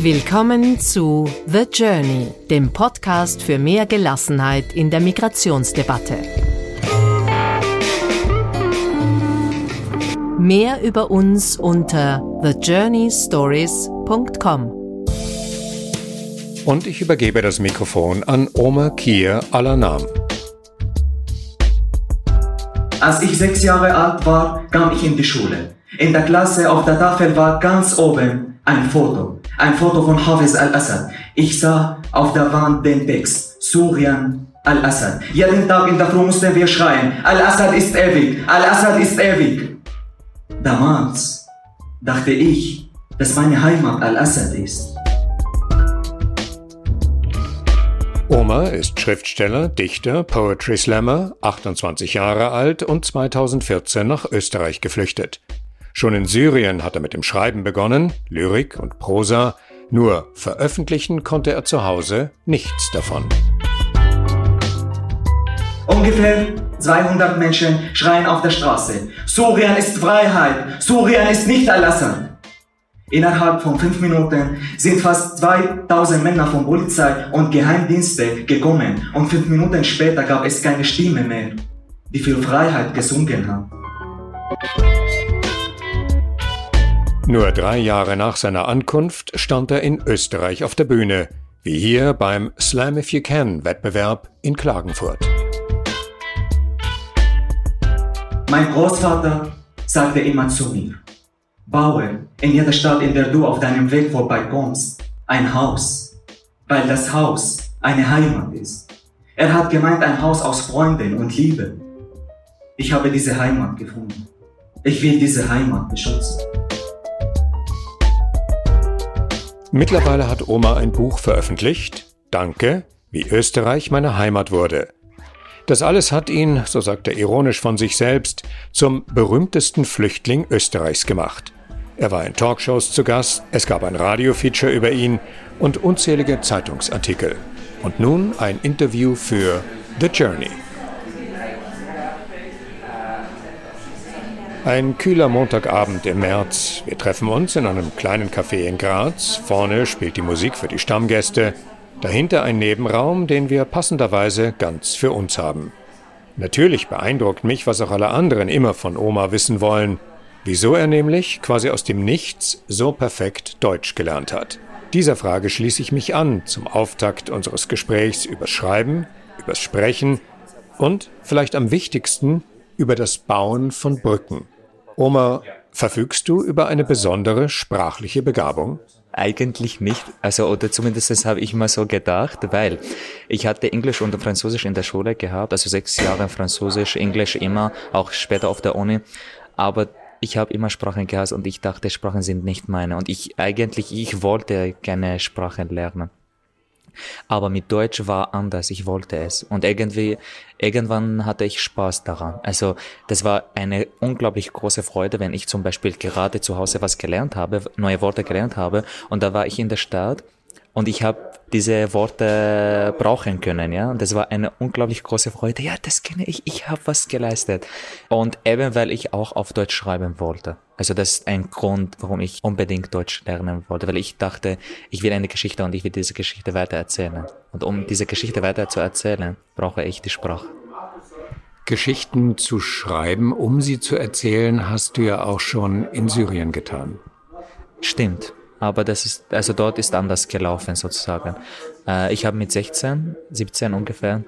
Willkommen zu The Journey, dem Podcast für mehr Gelassenheit in der Migrationsdebatte. Mehr über uns unter thejourneystories.com. Und ich übergebe das Mikrofon an Oma Kier Alanam. Als ich sechs Jahre alt war, kam ich in die Schule. In der Klasse auf der Tafel war ganz oben ein Foto. Ein Foto von Hafiz al-Assad. Ich sah auf der Wand den Text. Surian al-Assad. Jeden Tag in der Früh mussten wir schreien. Al-Assad ist ewig. Al-Assad ist ewig. Damals dachte ich, dass meine Heimat Al-Assad ist. Omar ist Schriftsteller, Dichter, Poetry Slammer, 28 Jahre alt und 2014 nach Österreich geflüchtet. Schon in Syrien hat er mit dem Schreiben begonnen, Lyrik und Prosa, nur veröffentlichen konnte er zu Hause nichts davon. Ungefähr 200 Menschen schreien auf der Straße. Syrien ist Freiheit. Syrien ist nicht Al-Assad. Innerhalb von fünf Minuten sind fast 2000 Männer von Polizei und Geheimdienste gekommen und fünf Minuten später gab es keine Stimme mehr, die für Freiheit gesungen hat. Nur drei Jahre nach seiner Ankunft stand er in Österreich auf der Bühne, wie hier beim Slam If You Can Wettbewerb in Klagenfurt. Mein Großvater sagte immer zu mir, baue in jeder Stadt, in der du auf deinem Weg vorbeikommst, ein Haus, weil das Haus eine Heimat ist. Er hat gemeint ein Haus aus Freunden und Liebe. Ich habe diese Heimat gefunden. Ich will diese Heimat beschützen. Mittlerweile hat Oma ein Buch veröffentlicht, Danke, wie Österreich meine Heimat wurde. Das alles hat ihn, so sagt er ironisch von sich selbst, zum berühmtesten Flüchtling Österreichs gemacht. Er war in Talkshows zu Gast, es gab ein Radiofeature über ihn und unzählige Zeitungsartikel. Und nun ein Interview für The Journey. Ein kühler Montagabend im März. Wir treffen uns in einem kleinen Café in Graz. Vorne spielt die Musik für die Stammgäste. Dahinter ein Nebenraum, den wir passenderweise ganz für uns haben. Natürlich beeindruckt mich, was auch alle anderen immer von Oma wissen wollen. Wieso er nämlich quasi aus dem Nichts so perfekt Deutsch gelernt hat. Dieser Frage schließe ich mich an zum Auftakt unseres Gesprächs übers Schreiben, übers Sprechen und vielleicht am wichtigsten über das Bauen von Brücken. Oma, verfügst du über eine besondere sprachliche Begabung? Eigentlich nicht, also oder zumindest habe ich mal so gedacht, weil ich hatte Englisch und Französisch in der Schule gehabt, also sechs Jahre Französisch, Englisch immer, auch später auf der Uni, aber ich habe immer Sprachen gehasst und ich dachte, Sprachen sind nicht meine und ich eigentlich, ich wollte gerne Sprachen lernen. Aber mit Deutsch war anders, ich wollte es. Und irgendwie, irgendwann hatte ich Spaß daran. Also das war eine unglaublich große Freude, wenn ich zum Beispiel gerade zu Hause was gelernt habe, neue Worte gelernt habe und da war ich in der Stadt und ich habe diese Worte brauchen können, ja. Und das war eine unglaublich große Freude. Ja, das kenne ich, ich habe was geleistet. Und eben weil ich auch auf Deutsch schreiben wollte. Also das ist ein Grund, warum ich unbedingt Deutsch lernen wollte, weil ich dachte, ich will eine Geschichte und ich will diese Geschichte weiter erzählen. Und um diese Geschichte weiter zu erzählen, brauche ich die Sprache. Geschichten zu schreiben, um sie zu erzählen, hast du ja auch schon in Syrien getan. Stimmt aber das ist, also dort ist anders gelaufen sozusagen. Äh, ich habe mit 16, 17 ungefähr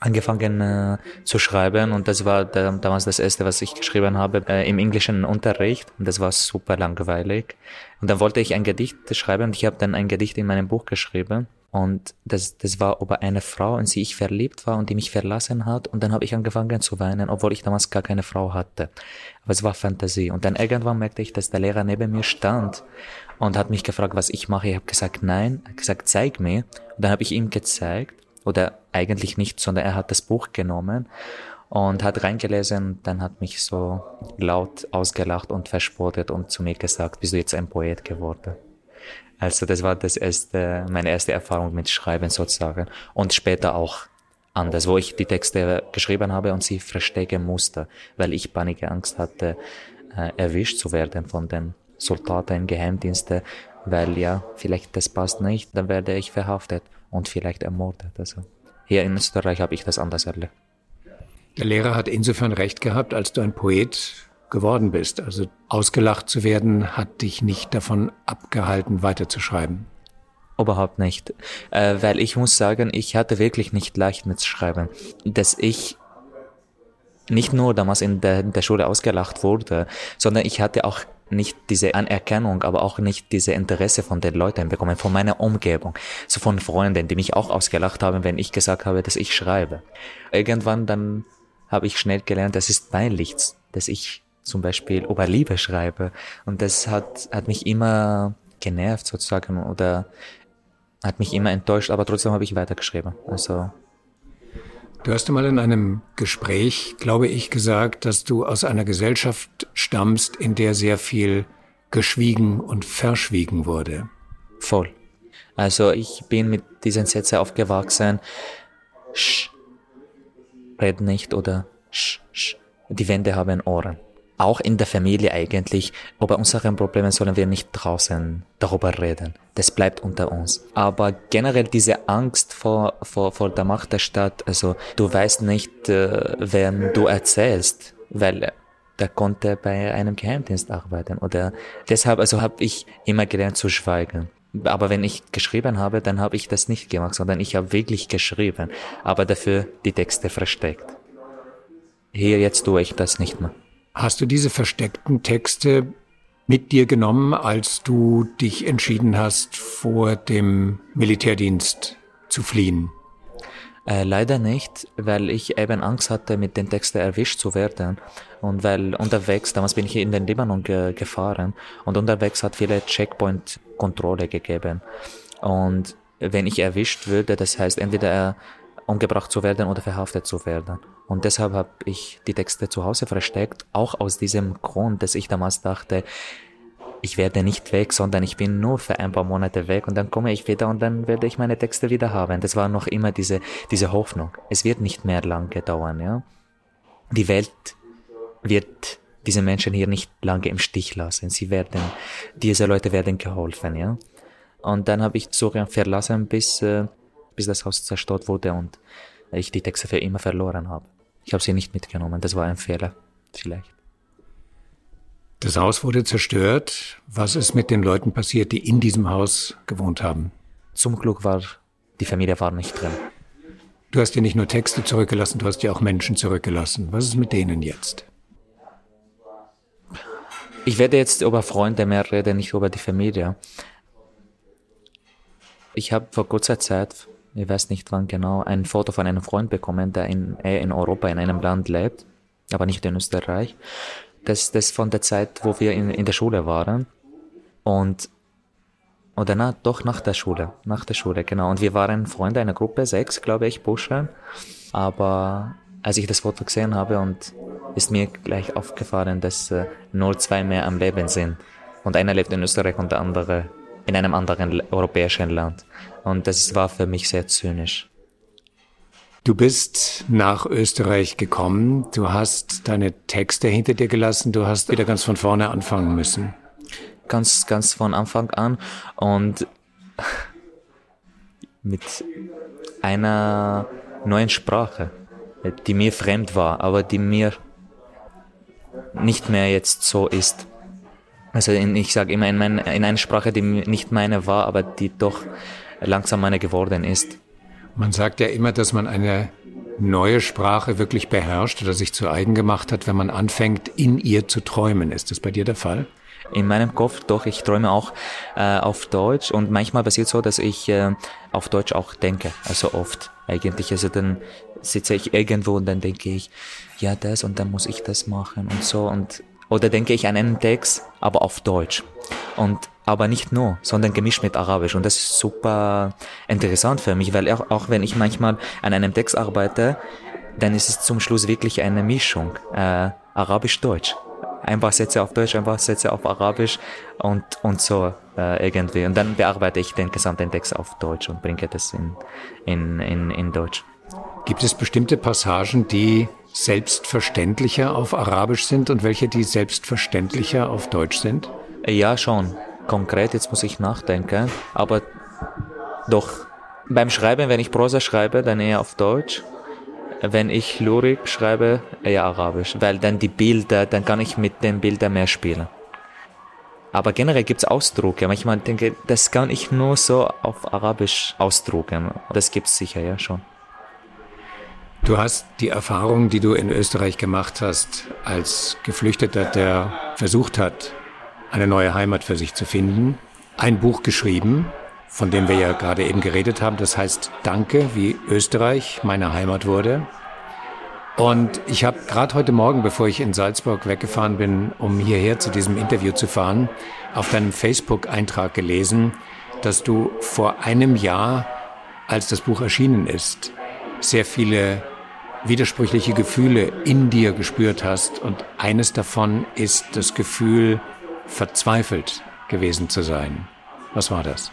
angefangen äh, zu schreiben und das war da, damals das erste, was ich geschrieben habe äh, im englischen Unterricht und das war super langweilig. Und dann wollte ich ein Gedicht schreiben und ich habe dann ein Gedicht in meinem Buch geschrieben und das, das war über eine Frau, in die ich verliebt war und die mich verlassen hat. Und dann habe ich angefangen zu weinen, obwohl ich damals gar keine Frau hatte. Aber es war Fantasie. Und dann irgendwann merkte ich, dass der Lehrer neben mir stand und hat mich gefragt, was ich mache. Ich habe gesagt, nein. Er hat gesagt, zeig mir. Und dann habe ich ihm gezeigt, oder eigentlich nicht, sondern er hat das Buch genommen und hat reingelesen, dann hat mich so laut ausgelacht und verspottet und zu mir gesagt, bist du jetzt ein Poet geworden? Also das war das erste, meine erste Erfahrung mit Schreiben sozusagen. Und später auch anders, wo ich die Texte geschrieben habe und sie verstecken musste, weil ich panische Angst hatte, äh, erwischt zu werden von den Soldaten im Geheimdienste, weil ja, vielleicht das passt nicht, dann werde ich verhaftet und vielleicht ermordet. Also hier in Österreich habe ich das anders erlebt. Der Lehrer hat insofern recht gehabt, als du ein Poet geworden bist. Also ausgelacht zu werden, hat dich nicht davon abgehalten, weiterzuschreiben. Überhaupt nicht. Äh, weil ich muss sagen, ich hatte wirklich nicht leicht mit Schreiben. Dass ich nicht nur damals in der, in der Schule ausgelacht wurde, sondern ich hatte auch nicht diese Anerkennung, aber auch nicht diese Interesse von den Leuten bekommen, von meiner Umgebung, so von Freunden, die mich auch ausgelacht haben, wenn ich gesagt habe, dass ich schreibe. Irgendwann dann habe ich schnell gelernt, das ist peinlich, dass ich zum Beispiel über Liebe schreibe. Und das hat, hat mich immer genervt sozusagen oder hat mich immer enttäuscht, aber trotzdem habe ich weitergeschrieben. Also Du hast einmal in einem Gespräch, glaube ich, gesagt, dass du aus einer Gesellschaft stammst, in der sehr viel geschwiegen und verschwiegen wurde. Voll. Also ich bin mit diesen Sätzen aufgewachsen. Sch, red nicht oder sch, sch. Die Wände haben Ohren auch in der Familie eigentlich, über unsere Probleme sollen wir nicht draußen darüber reden. Das bleibt unter uns. Aber generell diese Angst vor, vor, vor der Macht der Stadt, also du weißt nicht, äh, wenn du erzählst, weil der konnte bei einem Geheimdienst arbeiten oder deshalb, also habe ich immer gelernt zu schweigen. Aber wenn ich geschrieben habe, dann habe ich das nicht gemacht, sondern ich habe wirklich geschrieben, aber dafür die Texte versteckt. Hier jetzt tue ich das nicht mehr. Hast du diese versteckten Texte mit dir genommen, als du dich entschieden hast, vor dem Militärdienst zu fliehen? Äh, leider nicht, weil ich eben Angst hatte, mit den Texten erwischt zu werden. Und weil unterwegs, damals bin ich in den Libanon ge gefahren und unterwegs hat viele Checkpoint-Kontrolle gegeben. Und wenn ich erwischt würde, das heißt entweder umgebracht zu werden oder verhaftet zu werden. Und deshalb habe ich die Texte zu Hause versteckt, auch aus diesem Grund, dass ich damals dachte, ich werde nicht weg, sondern ich bin nur für ein paar Monate weg und dann komme ich wieder und dann werde ich meine Texte wieder haben. Das war noch immer diese, diese Hoffnung. Es wird nicht mehr lange dauern, ja. Die Welt wird diese Menschen hier nicht lange im Stich lassen. Sie werden, diese Leute werden geholfen, ja. Und dann habe ich Syrien verlassen, bis äh, bis das Haus zerstört wurde und ich die Texte für immer verloren habe. Ich habe sie nicht mitgenommen, das war ein Fehler, vielleicht. Das Haus wurde zerstört. Was ist mit den Leuten passiert, die in diesem Haus gewohnt haben? Zum Glück war die Familie war nicht drin. Du hast ja nicht nur Texte zurückgelassen, du hast ja auch Menschen zurückgelassen. Was ist mit denen jetzt? Ich werde jetzt über Freunde mehr reden, nicht über die Familie. Ich habe vor kurzer Zeit ich weiß nicht wann genau, ein Foto von einem Freund bekommen, der in, in Europa in einem Land lebt, aber nicht in Österreich. Das ist von der Zeit, wo wir in, in der Schule waren. Und, oder na, doch nach der Schule, nach der Schule, genau. Und wir waren Freunde einer Gruppe, sechs, glaube ich, Bursche. Aber als ich das Foto gesehen habe und ist mir gleich aufgefallen, dass äh, nur zwei mehr am Leben sind. Und einer lebt in Österreich und der andere in einem anderen europäischen Land. Und das war für mich sehr zynisch. Du bist nach Österreich gekommen, du hast deine Texte hinter dir gelassen, du hast wieder ganz von vorne anfangen müssen. Ganz, ganz von Anfang an und mit einer neuen Sprache, die mir fremd war, aber die mir nicht mehr jetzt so ist. Also in, ich sage immer in, mein, in einer Sprache, die nicht meine war, aber die doch langsam meine geworden ist. Man sagt ja immer, dass man eine neue Sprache wirklich beherrscht oder sich zu eigen gemacht hat, wenn man anfängt, in ihr zu träumen. Ist das bei dir der Fall? In meinem Kopf doch, ich träume auch äh, auf Deutsch und manchmal passiert so, dass ich äh, auf Deutsch auch denke, also oft eigentlich. Also dann sitze ich irgendwo und dann denke ich, ja das und dann muss ich das machen und so und oder denke ich an einen Text, aber auf Deutsch. Und aber nicht nur, sondern gemischt mit Arabisch. Und das ist super interessant für mich, weil auch, auch wenn ich manchmal an einem Text arbeite, dann ist es zum Schluss wirklich eine Mischung, äh, Arabisch-Deutsch. Ein paar Sätze auf Deutsch, ein paar Sätze auf Arabisch und, und so äh, irgendwie. Und dann bearbeite ich den gesamten Text auf Deutsch und bringe das in, in, in, in Deutsch. Gibt es bestimmte Passagen, die selbstverständlicher auf Arabisch sind und welche, die selbstverständlicher auf Deutsch sind? Ja, schon. konkret, jetzt muss ich nachdenken, aber doch beim Schreiben, wenn ich Prosa schreibe, dann eher auf Deutsch. Wenn ich Lyrik schreibe, eher Arabisch, weil dann die Bilder, dann kann ich mit den Bildern mehr spielen. Aber generell gibt es Ausdrucke. Manchmal denke ich, das kann ich nur so auf Arabisch ausdrucken. Das gibt es sicher ja schon. Du hast die Erfahrung, die du in Österreich gemacht hast, als Geflüchteter, der versucht hat, eine neue Heimat für sich zu finden, ein Buch geschrieben, von dem wir ja gerade eben geredet haben. Das heißt Danke, wie Österreich meine Heimat wurde. Und ich habe gerade heute Morgen, bevor ich in Salzburg weggefahren bin, um hierher zu diesem Interview zu fahren, auf deinem Facebook-Eintrag gelesen, dass du vor einem Jahr, als das Buch erschienen ist, sehr viele widersprüchliche Gefühle in dir gespürt hast. Und eines davon ist das Gefühl, verzweifelt gewesen zu sein. Was war das?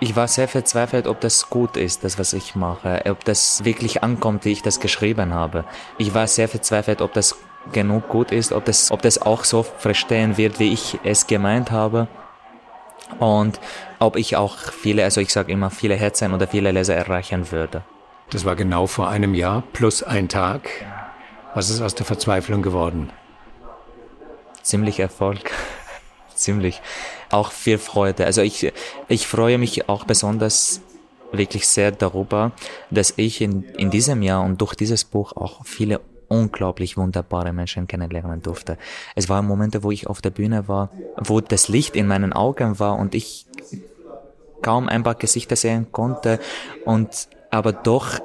Ich war sehr verzweifelt, ob das gut ist, das, was ich mache, ob das wirklich ankommt, wie ich das geschrieben habe. Ich war sehr verzweifelt, ob das genug gut ist, ob das, ob das auch so verstehen wird, wie ich es gemeint habe. Und ob ich auch viele, also ich sage immer, viele Herzen oder viele Leser erreichen würde. Das war genau vor einem Jahr plus ein Tag. Was ist aus der Verzweiflung geworden? Ziemlich Erfolg. Ziemlich auch viel Freude. Also ich, ich freue mich auch besonders wirklich sehr darüber, dass ich in, in diesem Jahr und durch dieses Buch auch viele unglaublich wunderbare Menschen kennenlernen durfte. Es waren Momente, wo ich auf der Bühne war, wo das Licht in meinen Augen war und ich kaum ein paar Gesichter sehen konnte und aber doch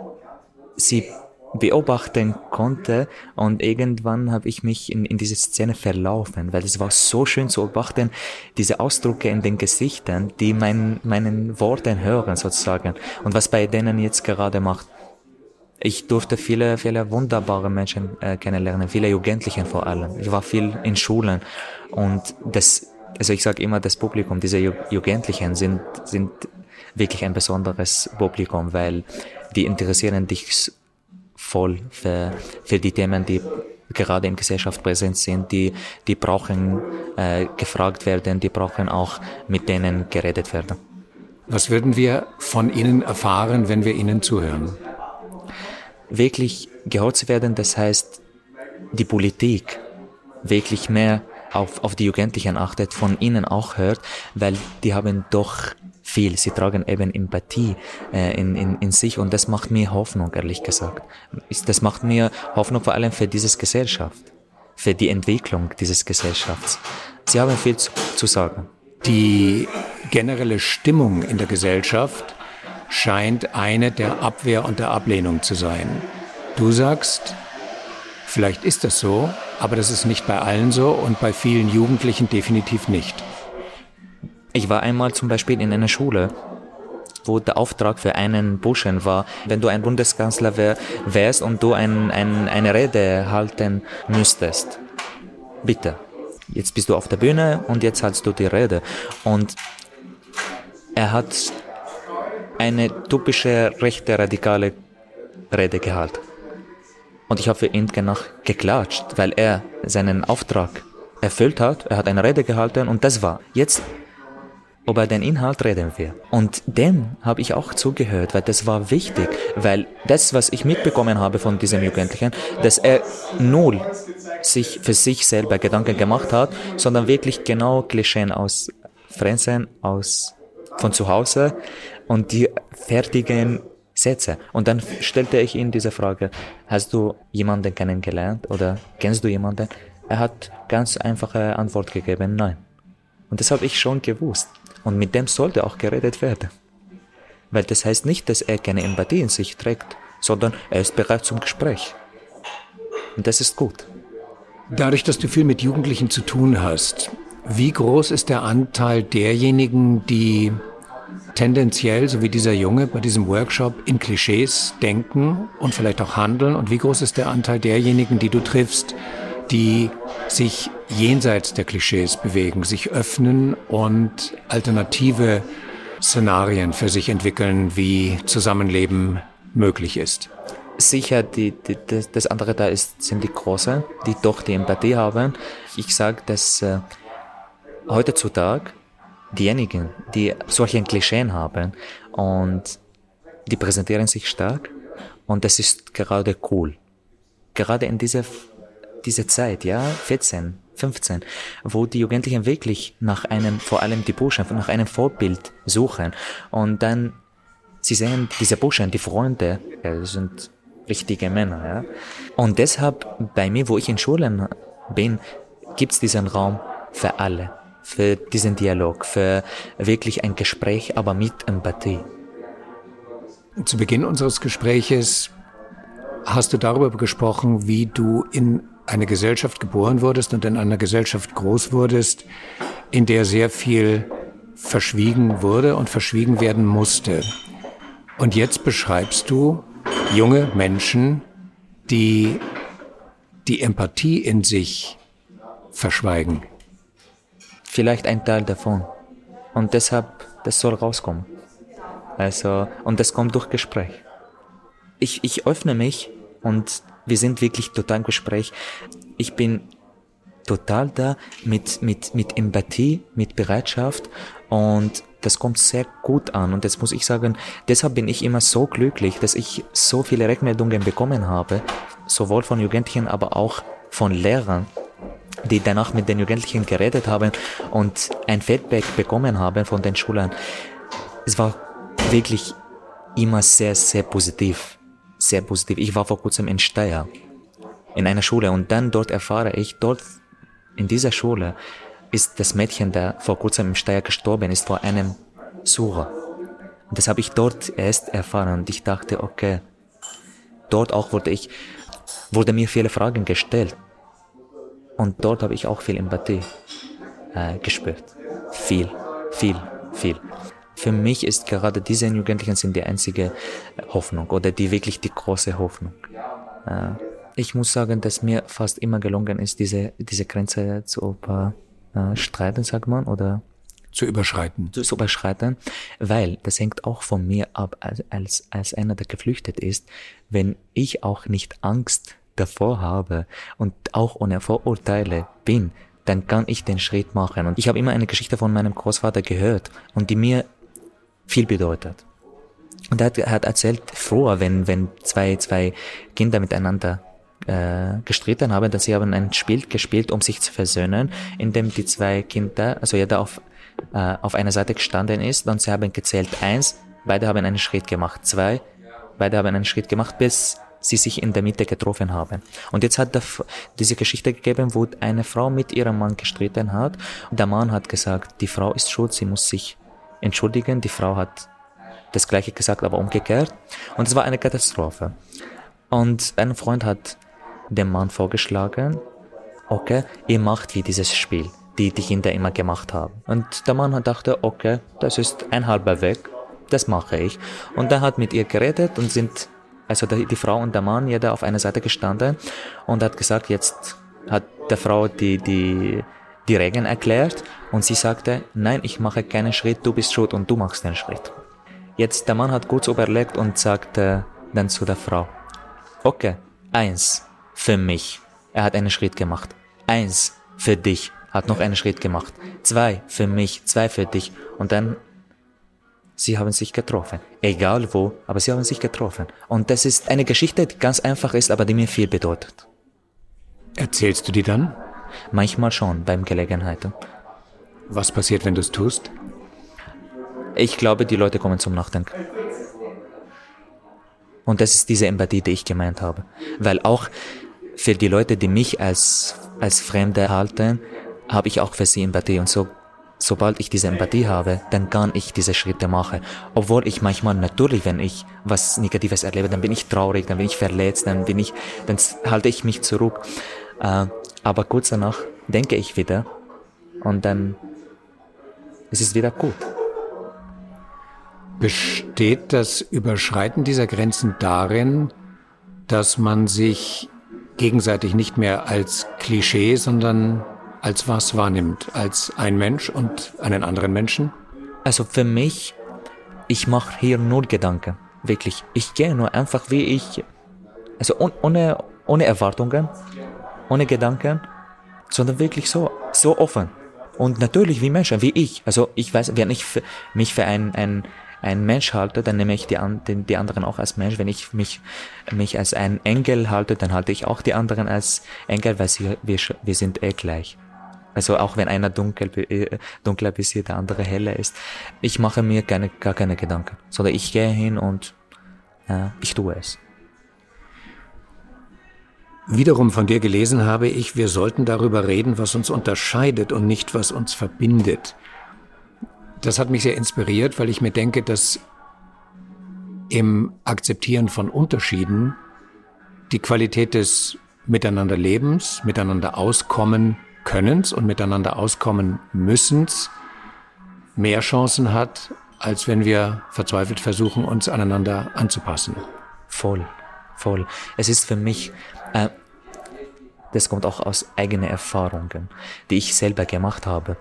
sie beobachten konnte und irgendwann habe ich mich in, in diese Szene verlaufen, weil es war so schön zu beobachten, diese Ausdrücke in den Gesichtern, die mein, meinen Worten hören sozusagen und was bei denen jetzt gerade macht. Ich durfte viele, viele wunderbare Menschen äh, kennenlernen, viele Jugendlichen vor allem. Ich war viel in Schulen und das, also ich sage immer, das Publikum, diese Jugendlichen sind, sind wirklich ein besonderes Publikum, weil die interessieren dich voll für, für die Themen, die gerade in Gesellschaft präsent sind, die, die brauchen äh, gefragt werden, die brauchen auch mit denen geredet werden. Was würden wir von Ihnen erfahren, wenn wir Ihnen zuhören? Wirklich gehört zu werden, das heißt, die Politik wirklich mehr auf, auf die Jugendlichen achtet, von ihnen auch hört, weil die haben doch viel. Sie tragen eben Empathie äh, in, in, in sich und das macht mir Hoffnung, ehrlich gesagt. Das macht mir Hoffnung vor allem für diese Gesellschaft, für die Entwicklung dieses Gesellschafts. Sie haben viel zu, zu sagen. Die generelle Stimmung in der Gesellschaft scheint eine der Abwehr und der Ablehnung zu sein. Du sagst, vielleicht ist das so, aber das ist nicht bei allen so und bei vielen Jugendlichen definitiv nicht. Ich war einmal zum Beispiel in einer Schule, wo der Auftrag für einen Burschen war, wenn du ein Bundeskanzler wär, wärst und du ein, ein, eine Rede halten müsstest. Bitte. Jetzt bist du auf der Bühne und jetzt hältst du die Rede. Und er hat eine typische rechte radikale Rede gehalten. Und ich habe für ihn danach geklatscht, weil er seinen Auftrag erfüllt hat. Er hat eine Rede gehalten und das war. Jetzt über den Inhalt reden wir. Und dem habe ich auch zugehört, weil das war wichtig, weil das, was ich mitbekommen habe von diesem Jugendlichen, dass er null sich für sich selber Gedanken gemacht hat, sondern wirklich genau Klischeen aus Fernsehen, aus von zu Hause und die fertigen Sätze. Und dann stellte ich ihm diese Frage, hast du jemanden kennengelernt oder kennst du jemanden? Er hat ganz einfache Antwort gegeben, nein. Und das habe ich schon gewusst. Und mit dem sollte auch geredet werden. Weil das heißt nicht, dass er keine Empathie in sich trägt, sondern er ist bereit zum Gespräch. Und das ist gut. Dadurch, dass du viel mit Jugendlichen zu tun hast, wie groß ist der Anteil derjenigen, die tendenziell, so wie dieser Junge bei diesem Workshop, in Klischees denken und vielleicht auch handeln? Und wie groß ist der Anteil derjenigen, die du triffst, die sich jenseits der Klischees bewegen, sich öffnen und alternative Szenarien für sich entwickeln, wie Zusammenleben möglich ist. Sicher, die, die, das, das andere da ist, sind die Großen, die doch die Empathie haben. Ich sage, dass äh, heutzutage diejenigen, die solche Klischeen haben und die präsentieren sich stark und das ist gerade cool. Gerade in dieser, dieser Zeit, ja, 14, 15, wo die Jugendlichen wirklich nach einem, vor allem die Burschen, nach einem Vorbild suchen und dann sie sehen diese Burschen, die Freunde, ja, das sind richtige Männer, ja. Und deshalb bei mir, wo ich in Schulen bin, gibt's diesen Raum für alle, für diesen Dialog, für wirklich ein Gespräch, aber mit Empathie. Zu Beginn unseres Gespräches hast du darüber gesprochen, wie du in eine Gesellschaft geboren wurdest und in einer Gesellschaft groß wurdest, in der sehr viel verschwiegen wurde und verschwiegen werden musste. Und jetzt beschreibst du junge Menschen, die die Empathie in sich verschweigen. Vielleicht ein Teil davon. Und deshalb, das soll rauskommen. Also, und das kommt durch Gespräch. Ich, ich öffne mich und wir sind wirklich total im Gespräch. Ich bin total da mit, mit, mit Empathie, mit Bereitschaft und das kommt sehr gut an. Und jetzt muss ich sagen, deshalb bin ich immer so glücklich, dass ich so viele Rückmeldungen bekommen habe, sowohl von Jugendlichen, aber auch von Lehrern, die danach mit den Jugendlichen geredet haben und ein Feedback bekommen haben von den Schülern. Es war wirklich immer sehr, sehr positiv. Sehr positiv. Ich war vor kurzem in Steyr, in einer Schule und dann dort erfahre ich, dort in dieser Schule ist das Mädchen, der vor kurzem im Steyr gestorben ist, vor einem Sucher. Und das habe ich dort erst erfahren und ich dachte, okay, dort auch wurde ich, wurde mir viele Fragen gestellt. Und dort habe ich auch viel Empathie äh, gespürt. Viel, viel, viel. Für mich ist gerade diese Jugendlichen sind die einzige Hoffnung oder die wirklich die große Hoffnung. Äh, ich muss sagen, dass mir fast immer gelungen ist, diese, diese Grenze zu äh, streiten, sagt man, oder zu überschreiten. Zu, zu überschreiten, weil das hängt auch von mir ab, als, als, als einer, der geflüchtet ist, wenn ich auch nicht Angst davor habe und auch ohne Vorurteile bin, dann kann ich den Schritt machen. Und ich habe immer eine Geschichte von meinem Großvater gehört und die mir viel bedeutet. Und er hat, er hat erzählt, früher, wenn, wenn zwei, zwei Kinder miteinander äh, gestritten haben, dass sie haben ein Spiel gespielt, um sich zu versöhnen, in dem die zwei Kinder, also jeder auf, äh, auf einer Seite gestanden ist und sie haben gezählt eins, beide haben einen Schritt gemacht, zwei, beide haben einen Schritt gemacht, bis sie sich in der Mitte getroffen haben. Und jetzt hat der, diese Geschichte gegeben, wo eine Frau mit ihrem Mann gestritten hat. Und der Mann hat gesagt, die Frau ist schuld, sie muss sich entschuldigen. Die Frau hat das gleiche gesagt, aber umgekehrt. Und es war eine Katastrophe. Und ein Freund hat dem Mann vorgeschlagen, okay, ihr macht wie dieses Spiel, die die Kinder immer gemacht haben. Und der Mann hat dachte, okay, das ist ein halber Weg, das mache ich. Und er hat mit ihr geredet und sind also die Frau und der Mann, jeder auf einer Seite gestanden und hat gesagt, jetzt hat der Frau die, die, die Regeln erklärt und sie sagte, nein, ich mache keinen Schritt, du bist schuld und du machst den Schritt. Jetzt der Mann hat kurz überlegt und sagte dann zu der Frau, okay, eins, für mich. Er hat einen Schritt gemacht. Eins, für dich, hat noch einen Schritt gemacht. Zwei, für mich, zwei für dich. Und dann sie haben sich getroffen. Egal wo, aber sie haben sich getroffen. Und das ist eine Geschichte, die ganz einfach ist, aber die mir viel bedeutet. Erzählst du die dann? Manchmal schon, beim Gelegenheiten. Was passiert, wenn du es tust? Ich glaube, die Leute kommen zum Nachdenken. Und das ist diese Empathie, die ich gemeint habe. Weil auch für die Leute, die mich als, als Fremde halten, habe ich auch für sie Empathie. Und so sobald ich diese Empathie habe, dann kann ich diese Schritte machen. Obwohl ich manchmal natürlich, wenn ich was Negatives erlebe, dann bin ich traurig, dann bin ich verletzt, dann bin ich, dann halte ich mich zurück. Äh, aber kurz danach denke ich wieder und dann ist es wieder gut. Besteht das Überschreiten dieser Grenzen darin, dass man sich gegenseitig nicht mehr als Klischee, sondern als was wahrnimmt? Als ein Mensch und einen anderen Menschen? Also für mich, ich mache hier nur Gedanken. Wirklich. Ich gehe nur einfach wie ich. Also ohne, ohne Erwartungen, ohne Gedanken, sondern wirklich so, so offen. Und natürlich wie Menschen, wie ich. Also ich weiß, wenn ich mich für ein, ein, ein Mensch halte, dann nehme ich die, die, die anderen auch als Mensch. Wenn ich mich, mich als ein Engel halte, dann halte ich auch die anderen als Engel, weil sie, wir, wir sind eh gleich. Also auch wenn einer dunkel, äh, dunkler bis hier, der andere heller ist. Ich mache mir keine, gar keine Gedanken, sondern ich gehe hin und äh, ich tue es. Wiederum von dir gelesen habe ich, wir sollten darüber reden, was uns unterscheidet und nicht, was uns verbindet. Das hat mich sehr inspiriert, weil ich mir denke, dass im Akzeptieren von Unterschieden die Qualität des Miteinanderlebens, Miteinander auskommen Könnens und Miteinander auskommen Müssens mehr Chancen hat, als wenn wir verzweifelt versuchen, uns aneinander anzupassen. Voll, voll. Es ist für mich äh, das kommt auch aus eigenen Erfahrungen, die ich selber gemacht habe.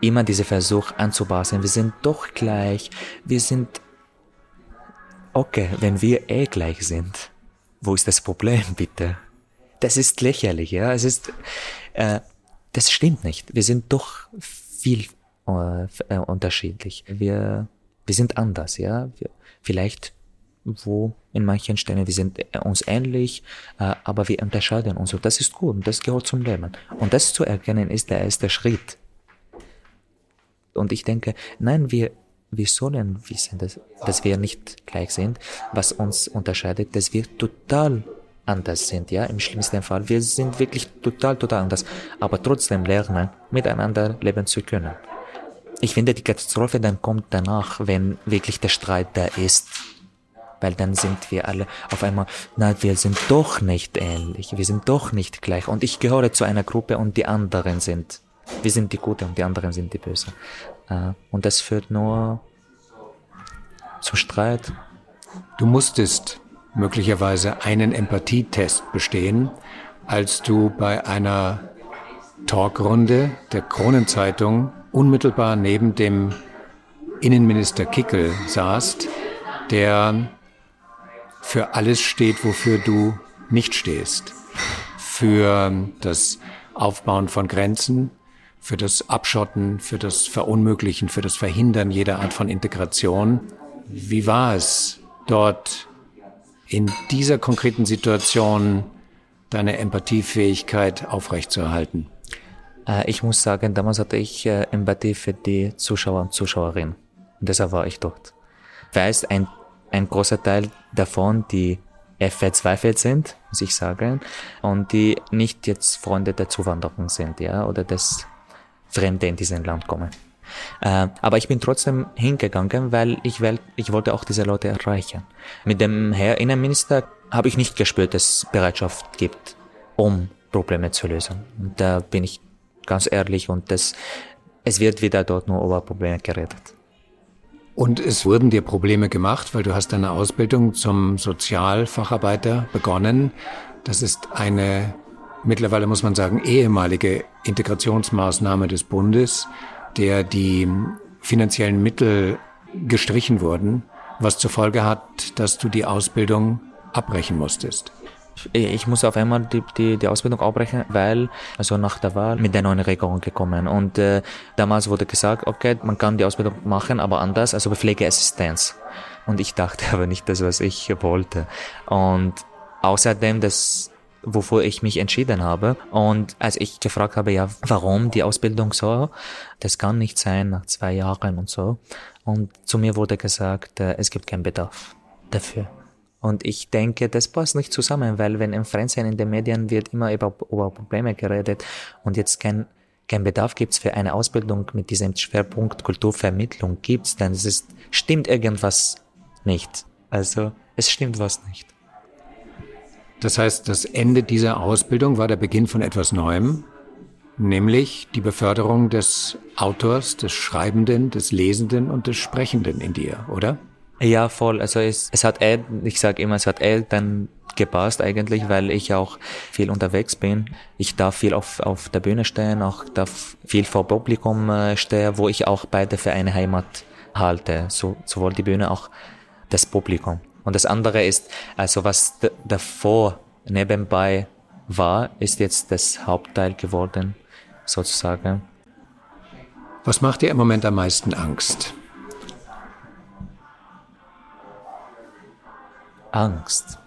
Immer dieser Versuch anzupassen, wir sind doch gleich, wir sind okay, wenn wir eh gleich sind. Wo ist das Problem, bitte? Das ist lächerlich, ja. Es ist, äh, das stimmt nicht. Wir sind doch viel äh, äh unterschiedlich. Wir, wir sind anders, ja. Wir, vielleicht wo in manchen Stellen, wir sind äh, uns ähnlich, äh, aber wir unterscheiden uns und das ist gut und das gehört zum Leben. Und das zu erkennen ist der erste Schritt. Und ich denke, nein, wir, wir sollen wissen, dass, dass wir nicht gleich sind, was uns unterscheidet, dass wir total anders sind, ja, im schlimmsten Fall. Wir sind wirklich total, total anders, aber trotzdem lernen, miteinander leben zu können. Ich finde, die Katastrophe dann kommt danach, wenn wirklich der Streit da ist weil dann sind wir alle auf einmal, na, wir sind doch nicht ähnlich, wir sind doch nicht gleich und ich gehöre zu einer Gruppe und die anderen sind, wir sind die Gute und die anderen sind die Böse. Äh, und das führt nur zu Streit. Du musstest möglicherweise einen Empathietest bestehen, als du bei einer Talkrunde der Kronenzeitung unmittelbar neben dem Innenminister Kickel saßt, der für alles steht, wofür du nicht stehst. Für das Aufbauen von Grenzen, für das Abschotten, für das Verunmöglichen, für das Verhindern jeder Art von Integration. Wie war es dort in dieser konkreten Situation deine Empathiefähigkeit aufrechtzuerhalten? Äh, ich muss sagen, damals hatte ich äh, Empathie für die Zuschauer und Zuschauerinnen. Und deshalb war ich dort. Weil es ein ein großer Teil davon, die verzweifelt sind, muss ich sagen, und die nicht jetzt Freunde der Zuwanderung sind, ja, oder des Fremde in diesem Land kommen. Äh, aber ich bin trotzdem hingegangen, weil ich, will, ich wollte auch diese Leute erreichen. Mit dem Herr Innenminister habe ich nicht gespürt, dass es Bereitschaft gibt, um Probleme zu lösen. Und da bin ich ganz ehrlich und das, es wird wieder dort nur über Probleme geredet. Und es wurden dir Probleme gemacht, weil du hast deine Ausbildung zum Sozialfacharbeiter begonnen. Das ist eine, mittlerweile muss man sagen, ehemalige Integrationsmaßnahme des Bundes, der die finanziellen Mittel gestrichen wurden, was zur Folge hat, dass du die Ausbildung abbrechen musstest ich muss auf einmal die, die, die Ausbildung abbrechen, weil also nach der Wahl mit der neuen Regierung gekommen und äh, damals wurde gesagt, okay, man kann die Ausbildung machen, aber anders, also Pflegeassistenz. Und ich dachte aber nicht das, was ich wollte. Und außerdem das wofür ich mich entschieden habe. Und als ich gefragt habe, ja, warum die Ausbildung so, das kann nicht sein nach zwei Jahren und so. Und zu mir wurde gesagt, äh, es gibt keinen Bedarf dafür. Und ich denke, das passt nicht zusammen, weil wenn im Fernsehen, in den Medien wird immer über, über Probleme geredet und jetzt kein, kein Bedarf gibt es für eine Ausbildung mit diesem Schwerpunkt Kulturvermittlung gibt's, dann ist, stimmt irgendwas nicht. Also es stimmt was nicht. Das heißt, das Ende dieser Ausbildung war der Beginn von etwas Neuem, nämlich die Beförderung des Autors, des Schreibenden, des Lesenden und des Sprechenden in dir, oder? Ja, voll. Also es, es hat eh, ich sage immer, es hat dann gepasst eigentlich, weil ich auch viel unterwegs bin. Ich darf viel auf, auf der Bühne stehen, auch darf viel vor Publikum äh, stehen, wo ich auch beide für eine Heimat halte. So, sowohl die Bühne auch das Publikum. Und das andere ist, also was davor nebenbei war, ist jetzt das Hauptteil geworden, sozusagen. Was macht dir im Moment am meisten Angst? Angst.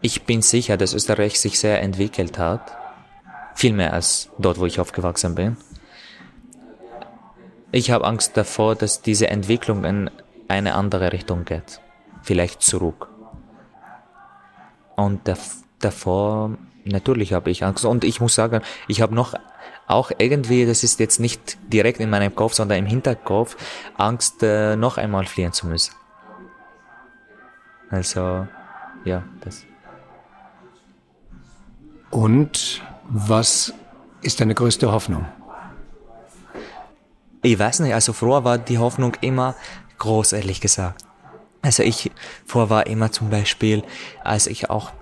Ich bin sicher, dass Österreich sich sehr entwickelt hat. Viel mehr als dort, wo ich aufgewachsen bin. Ich habe Angst davor, dass diese Entwicklung in eine andere Richtung geht. Vielleicht zurück. Und davor, natürlich habe ich Angst. Und ich muss sagen, ich habe noch auch irgendwie, das ist jetzt nicht direkt in meinem Kopf, sondern im Hinterkopf, Angst, äh, noch einmal fliehen zu müssen. Also, ja, das. Und was ist deine größte Hoffnung? Ich weiß nicht, also früher war die Hoffnung immer groß, ehrlich gesagt. Also ich, vorher war immer zum Beispiel, als ich auch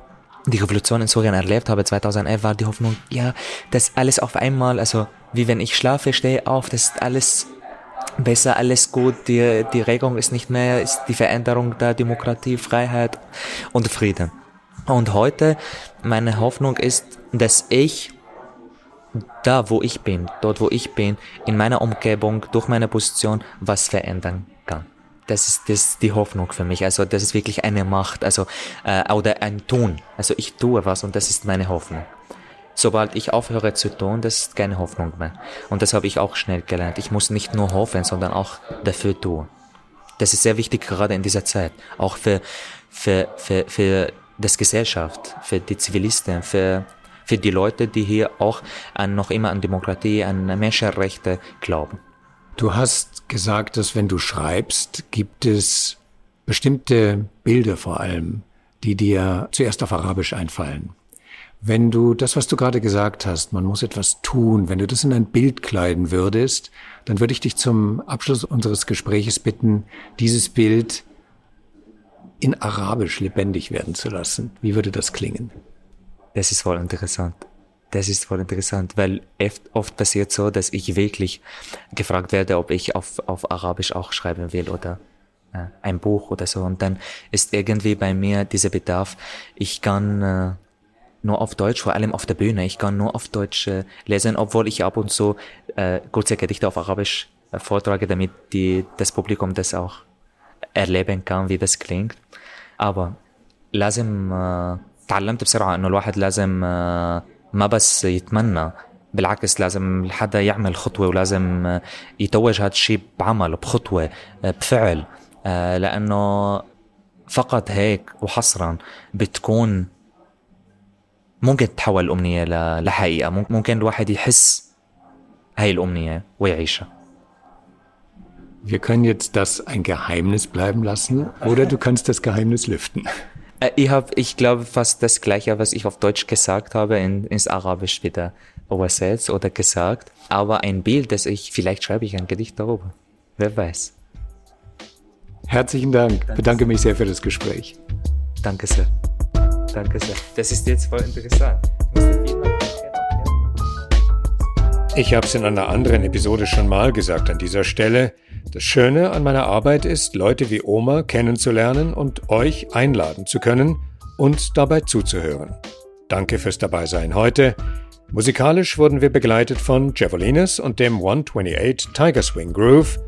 die Revolution in Syrien erlebt habe, 2011, war die Hoffnung, ja, dass alles auf einmal, also wie wenn ich schlafe, stehe auf, das ist alles besser, alles gut, die, die Regung ist nicht mehr, ist die Veränderung der Demokratie, Freiheit und Frieden. Und heute, meine Hoffnung ist, dass ich da, wo ich bin, dort, wo ich bin, in meiner Umgebung, durch meine Position, was verändern kann. Das ist, das ist die Hoffnung für mich. Also das ist wirklich eine Macht, also äh, oder ein Tun. Also ich tue was und das ist meine Hoffnung. Sobald ich aufhöre zu tun, das ist keine Hoffnung mehr. Und das habe ich auch schnell gelernt. Ich muss nicht nur hoffen, sondern auch dafür tun. Das ist sehr wichtig gerade in dieser Zeit, auch für für für für das Gesellschaft, für die Zivilisten, für für die Leute, die hier auch an, noch immer an Demokratie, an Menschenrechte glauben. Du hast gesagt, dass wenn du schreibst, gibt es bestimmte Bilder vor allem, die dir zuerst auf Arabisch einfallen. Wenn du das, was du gerade gesagt hast, man muss etwas tun, wenn du das in ein Bild kleiden würdest, dann würde ich dich zum Abschluss unseres Gespräches bitten, dieses Bild in Arabisch lebendig werden zu lassen. Wie würde das klingen? Das ist voll interessant. Das ist voll interessant, weil oft, passiert so, dass ich wirklich gefragt werde, ob ich auf, auf Arabisch auch schreiben will oder äh, ein Buch oder so. Und dann ist irgendwie bei mir dieser Bedarf, ich kann äh, nur auf Deutsch, vor allem auf der Bühne, ich kann nur auf Deutsch äh, lesen, obwohl ich ab und zu äh, kurze Gedichte auf Arabisch äh, vortrage, damit die, das Publikum das auch erleben kann, wie das klingt. Aber لازم تعلمت بسرعة انه الواحد لازم ما بس يتمنى بالعكس لازم حدا يعمل خطوة ولازم يتوج هذا الشيء بعمل بخطوة بفعل لأنه فقط هيك وحصرا بتكون ممكن تتحول الأمنية لحقيقة ممكن الواحد يحس هاي الأمنية ويعيشها Wir können jetzt das ein Geheimnis bleiben lassen oder du kannst das Geheimnis lüften. Äh, ich habe, ich glaube, fast das Gleiche, was ich auf Deutsch gesagt habe, in, ins Arabisch wieder übersetzt oder gesagt. Aber ein Bild, das ich, vielleicht schreibe ich ein Gedicht darüber. Wer weiß. Herzlichen Dank. Danke Bedanke mich sehr für das Gespräch. Danke sehr. Danke sehr. Das ist jetzt voll interessant. Ich habe es in einer anderen Episode schon mal gesagt an dieser Stelle. Das Schöne an meiner Arbeit ist, Leute wie Oma kennenzulernen und euch einladen zu können und dabei zuzuhören. Danke fürs Dabeisein heute. Musikalisch wurden wir begleitet von Javelinas und dem 128 Tiger Swing Groove,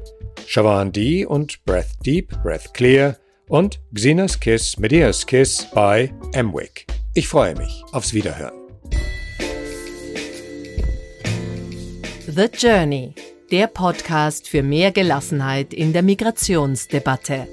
Shawan D und Breath Deep, Breath Clear und Xenas Kiss, Medeas Kiss bei Emwick. Ich freue mich aufs Wiederhören. The Journey, der Podcast für mehr Gelassenheit in der Migrationsdebatte.